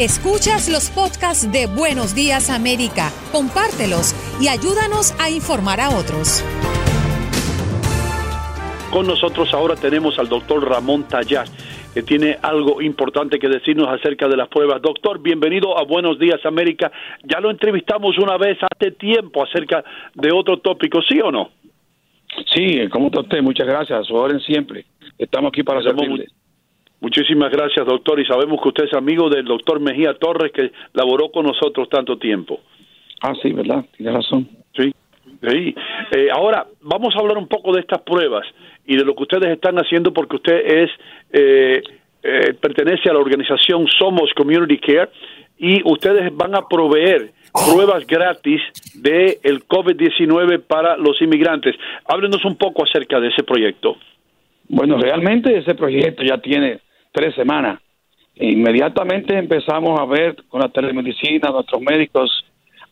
Escuchas los podcasts de Buenos Días América, compártelos y ayúdanos a informar a otros. Con nosotros ahora tenemos al doctor Ramón Tallar, que tiene algo importante que decirnos acerca de las pruebas. Doctor, bienvenido a Buenos Días América. Ya lo entrevistamos una vez hace tiempo acerca de otro tópico, ¿sí o no? Sí, ¿cómo está usted? Muchas gracias. Su orden siempre. Estamos aquí para servirle. Muchísimas gracias, doctor. Y sabemos que usted es amigo del doctor Mejía Torres, que laboró con nosotros tanto tiempo. Ah, sí, ¿verdad? Tiene razón. Sí. sí. Eh, ahora, vamos a hablar un poco de estas pruebas y de lo que ustedes están haciendo, porque usted es eh, eh, pertenece a la organización Somos Community Care y ustedes van a proveer pruebas gratis de el COVID-19 para los inmigrantes. Háblenos un poco acerca de ese proyecto. Bueno, realmente ese proyecto ya tiene tres semanas. inmediatamente empezamos a ver con la telemedicina, nuestros médicos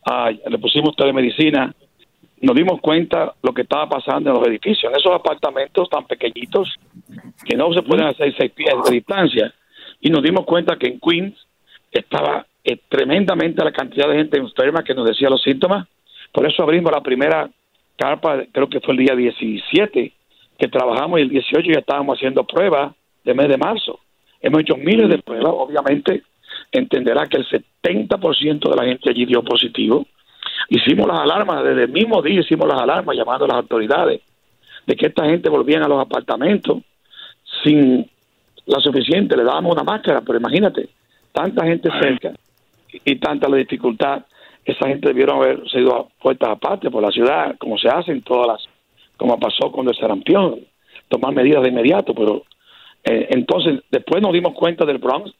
ah, le pusimos telemedicina, nos dimos cuenta lo que estaba pasando en los edificios, en esos apartamentos tan pequeñitos que no se pueden hacer seis pies de distancia. Y nos dimos cuenta que en Queens estaba eh, tremendamente la cantidad de gente enferma que nos decía los síntomas. Por eso abrimos la primera carpa, creo que fue el día 17, que trabajamos y el 18 ya estábamos haciendo pruebas de mes de marzo. Hemos hecho miles de pruebas, obviamente entenderá que el 70% de la gente allí dio positivo. Hicimos las alarmas, desde el mismo día hicimos las alarmas llamando a las autoridades de que esta gente volvían a los apartamentos sin la suficiente, le dábamos una máscara, pero imagínate, tanta gente cerca y tanta la dificultad, esa gente debieron haber sido a puertas aparte por la ciudad, como se hacen todas las, como pasó con el sarampión, tomar medidas de inmediato, pero eh, entonces después nos dimos cuenta del Bronx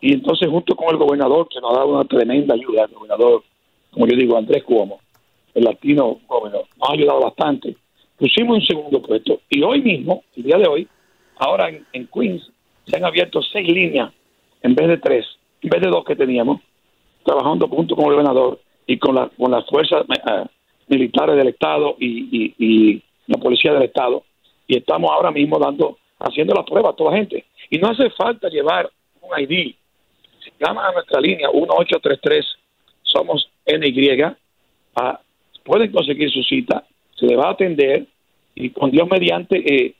y entonces junto con el gobernador, que nos ha dado una tremenda ayuda, el gobernador, como yo digo, Andrés Cuomo, el latino gobernador, nos ha ayudado bastante, pusimos un segundo puesto y hoy mismo, el día de hoy, ahora en Queens, se han abierto seis líneas en vez de tres, en vez de dos que teníamos, trabajando junto con el gobernador y con, la, con las fuerzas eh, militares del Estado y, la policía del Estado. Y estamos ahora mismo dando, haciendo la prueba a toda la gente. Y no hace falta llevar un ID. Si llaman a nuestra línea 1833, somos NY, ah, pueden conseguir su cita, se le va a atender y con Dios mediante eh,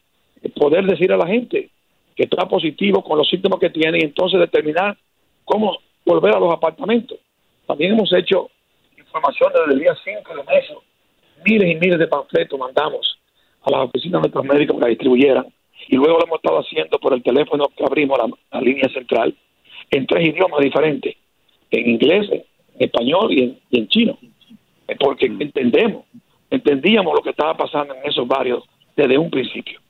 poder decir a la gente que está positivo con los síntomas que tiene y entonces determinar cómo volver a los apartamentos. También hemos hecho información desde el día 5 de marzo, miles y miles de panfletos mandamos a las oficinas de nuestros médicos que distribuyeran y luego lo hemos estado haciendo por el teléfono que abrimos la, línea central en tres idiomas diferentes, en inglés, en español y en, chino, porque entendemos, entendíamos lo que estaba pasando en esos barrios desde un principio.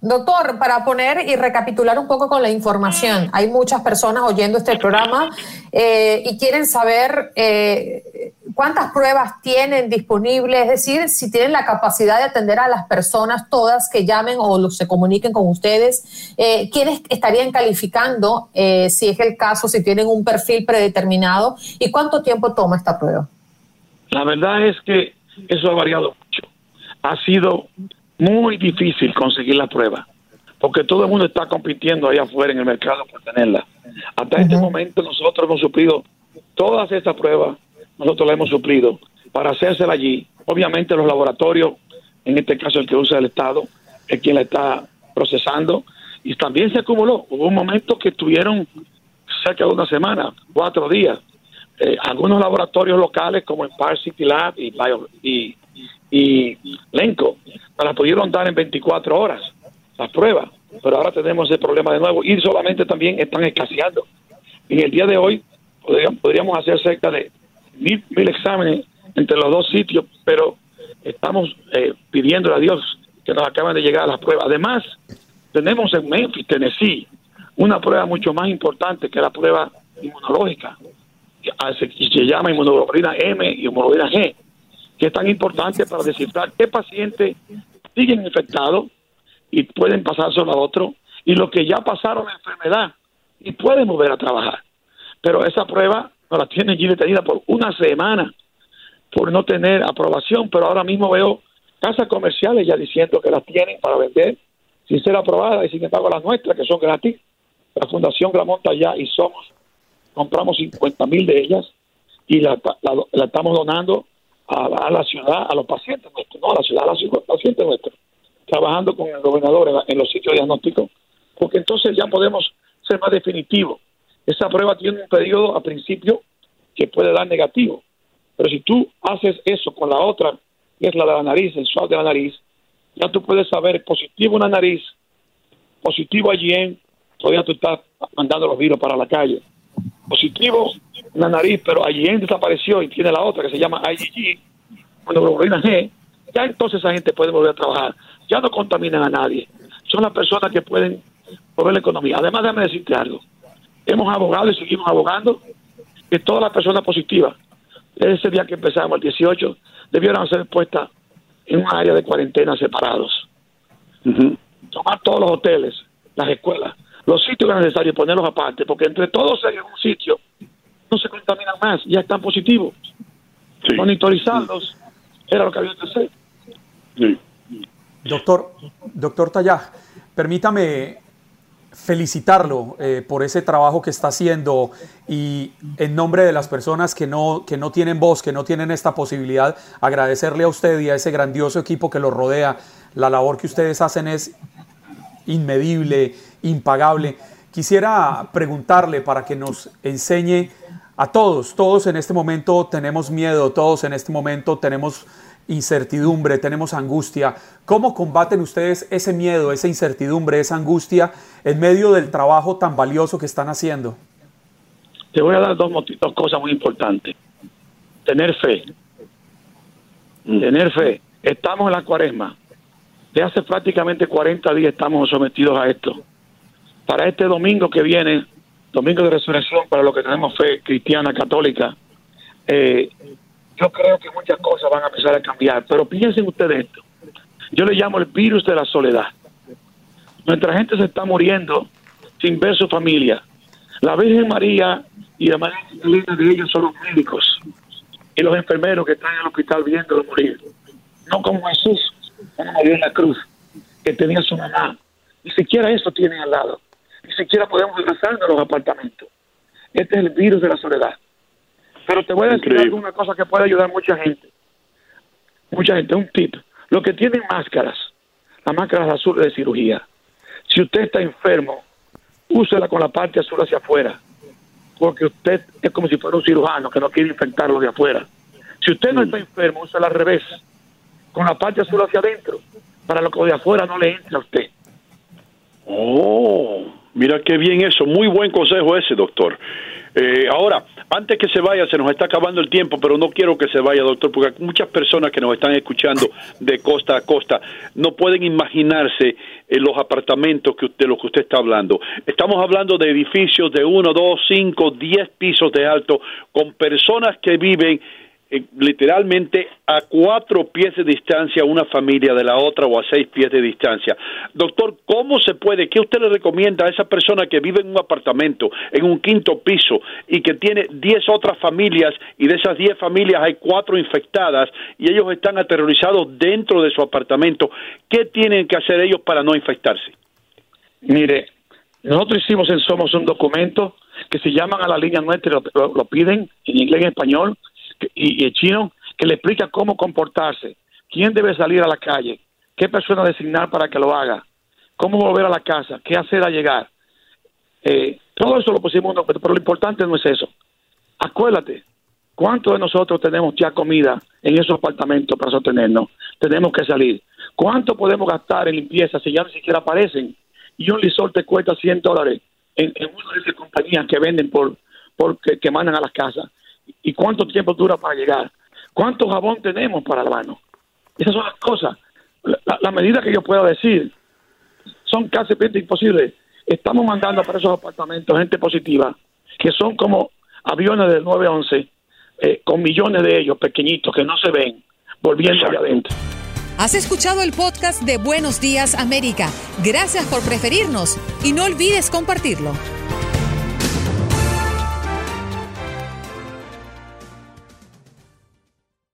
Doctor, para poner y recapitular un poco con la información, hay muchas personas oyendo este programa eh, y quieren saber eh, cuántas pruebas tienen disponibles, es decir, si tienen la capacidad de atender a las personas todas que llamen o se comuniquen con ustedes, eh, quiénes estarían calificando, si es el caso, si tienen un perfil predeterminado y cuánto tiempo toma esta prueba. La verdad es que eso ha variado mucho. Ha sido muy difícil conseguir la prueba, porque todo el mundo está compitiendo ahí afuera en el mercado por tenerla. Hasta este momento nosotros hemos suplido todas estas pruebas, nosotros las hemos suplido para hacérsela allí. Obviamente los laboratorios, en este caso el que usa el Estado, es quien la está procesando, y también se acumuló. Hubo un momento que estuvieron cerca de una semana, cuatro días. Eh, algunos laboratorios locales como en Park City Lab y, y, y Lenco la pudieron dar en 24 horas, las pruebas, pero ahora tenemos ese problema de nuevo y solamente también están escaseando. En el día de hoy podríamos, hacer cerca de mil, exámenes entre los dos sitios, pero estamos eh, pidiendo a Dios que nos acaben de llegar las pruebas. Además, tenemos en Memphis, Tennessee, una prueba mucho más importante que la prueba inmunológica, que se llama inmunoglobulina M y inmunoglobulina G, que es tan importante para descifrar qué paciente siguen infectados y pueden pasárselo a otro, y los que ya pasaron la enfermedad y pueden volver a trabajar. Pero esa prueba no la tienen allí detenida por una semana por no tener aprobación, pero ahora mismo veo casas comerciales ya diciendo que las tienen para vender sin ser aprobadas y sin embargo las nuestras que son gratis, la Fundación Gramonta ya y somos compramos 50 mil de ellas y la, estamos donando a, la ciudad, a los pacientes nuestros, no a la ciudad, a los pacientes nuestros, trabajando con el gobernador en, los sitios diagnósticos, porque entonces ya podemos ser más definitivos. Esa prueba tiene un periodo a principio que puede dar negativo, pero si tú haces eso con la otra, que es la de la nariz, el swab de la nariz, ya tú puedes saber positivo en la nariz, positivo allí en, todavía tú estás mandando los virus para la calle. Positivo en la nariz, pero allí en desapareció y tiene la otra que se llama IgG, monoglobulina G, ya entonces esa gente puede volver a trabajar. Ya no contaminan a nadie. Son las personas que pueden mover la economía. Además, déjame decirte algo. Hemos abogado y seguimos abogando que todas las personas positivas, desde ese día que empezamos, el 18, debieran ser puestas en un área de cuarentena separados. Tomar todos los hoteles, las escuelas, los sitios necesarios, ponerlos aparte, porque entre todos en un sitio no se contaminan más, ya están positivos. Monitorizarlos era lo que había que hacer. Doctor, doctor Tallá, permítame felicitarlo eh, por ese trabajo que está haciendo y en nombre de las personas que no, que no tienen voz, que no tienen esta posibilidad, agradecerle a usted y a ese grandioso equipo que lo rodea. La labor que ustedes hacen es inmedible, impagable. Quisiera preguntarle para que nos enseñe a todos, todos en este momento tenemos miedo, todos en este momento tenemos incertidumbre, tenemos angustia. ¿Cómo combaten ustedes ese miedo, esa incertidumbre, esa angustia en medio del trabajo tan valioso que están haciendo? Te voy a dar dos, dos cosas muy importantes. Tener fe. Mm. Tener fe. Estamos en la cuaresma. De hace prácticamente 40 días estamos sometidos a esto. Para este domingo que viene, domingo de resurrección, para los que tenemos fe cristiana, católica, eh, yo creo que muchas cosas van a empezar a cambiar. Pero piensen ustedes esto. Yo le llamo el virus de la soledad. Nuestra gente se está muriendo sin ver su familia. La Virgen María y la María de ellos son los médicos y los enfermeros que están en el hospital viéndolo morir. No como Jesús, como murió en la cruz, que tenía su mamá. Ni siquiera eso tienen al lado. Ni siquiera podemos regresar a los apartamentos. Este es el virus de la soledad. Pero te voy a decir alguna cosa que puede ayudar a mucha gente. Mucha gente, un tip. Los que tienen máscaras, las máscaras azules de cirugía, si usted está enfermo, úsela con la parte azul hacia afuera, porque usted es como si fuera un cirujano que no quiere infectarlo de afuera. Si usted no está enfermo, úsela al revés, con la parte azul hacia adentro, para lo que de afuera no le entre a usted. Oh, mira qué bien eso, muy buen consejo ese, doctor. Eh, ahora, antes que se vaya, se nos está acabando el tiempo, pero no quiero que se vaya, doctor, porque muchas personas que nos están escuchando de costa a costa no pueden imaginarse en los apartamentos que de los que usted está hablando. Estamos hablando de edificios de uno, dos, cinco, diez pisos de alto, con personas que viven eh, literalmente a cuatro pies de distancia una familia de la otra o a seis pies de distancia. Doctor, ¿cómo se puede? ¿Qué usted le recomienda a esa persona que vive en un apartamento, en un quinto piso y que tiene diez otras familias y de esas diez familias hay cuatro infectadas y ellos están aterrorizados dentro de su apartamento? ¿Qué tienen que hacer ellos para no infectarse? Mire, nosotros hicimos en Somos un documento que se llaman a la línea nuestra, lo, lo piden en inglés y en español, y, el chino que le explica cómo comportarse, quién debe salir a la calle, qué persona designar para que lo haga, cómo volver a la casa, qué hacer al llegar. Eh, todo eso lo pusimos, pero lo importante no es eso. Acuérdate, ¿cuántos de nosotros tenemos ya comida en esos apartamentos para sostenernos? Tenemos que salir. ¿Cuánto podemos gastar en limpieza si ya ni siquiera aparecen? Y un lisol te cuesta 100 dólares en, una de esas compañías que venden por, por que mandan a las casas y cuánto tiempo dura para llegar, cuánto jabón tenemos para la mano. Esas son las cosas. La, medida que yo pueda decir son casi imposibles. Estamos mandando para esos apartamentos gente positiva, que son como aviones del 911, eh, con millones de ellos pequeñitos que no se ven, volviendo allá adentro. Has escuchado el podcast de Buenos Días América. Gracias por preferirnos y no olvides compartirlo.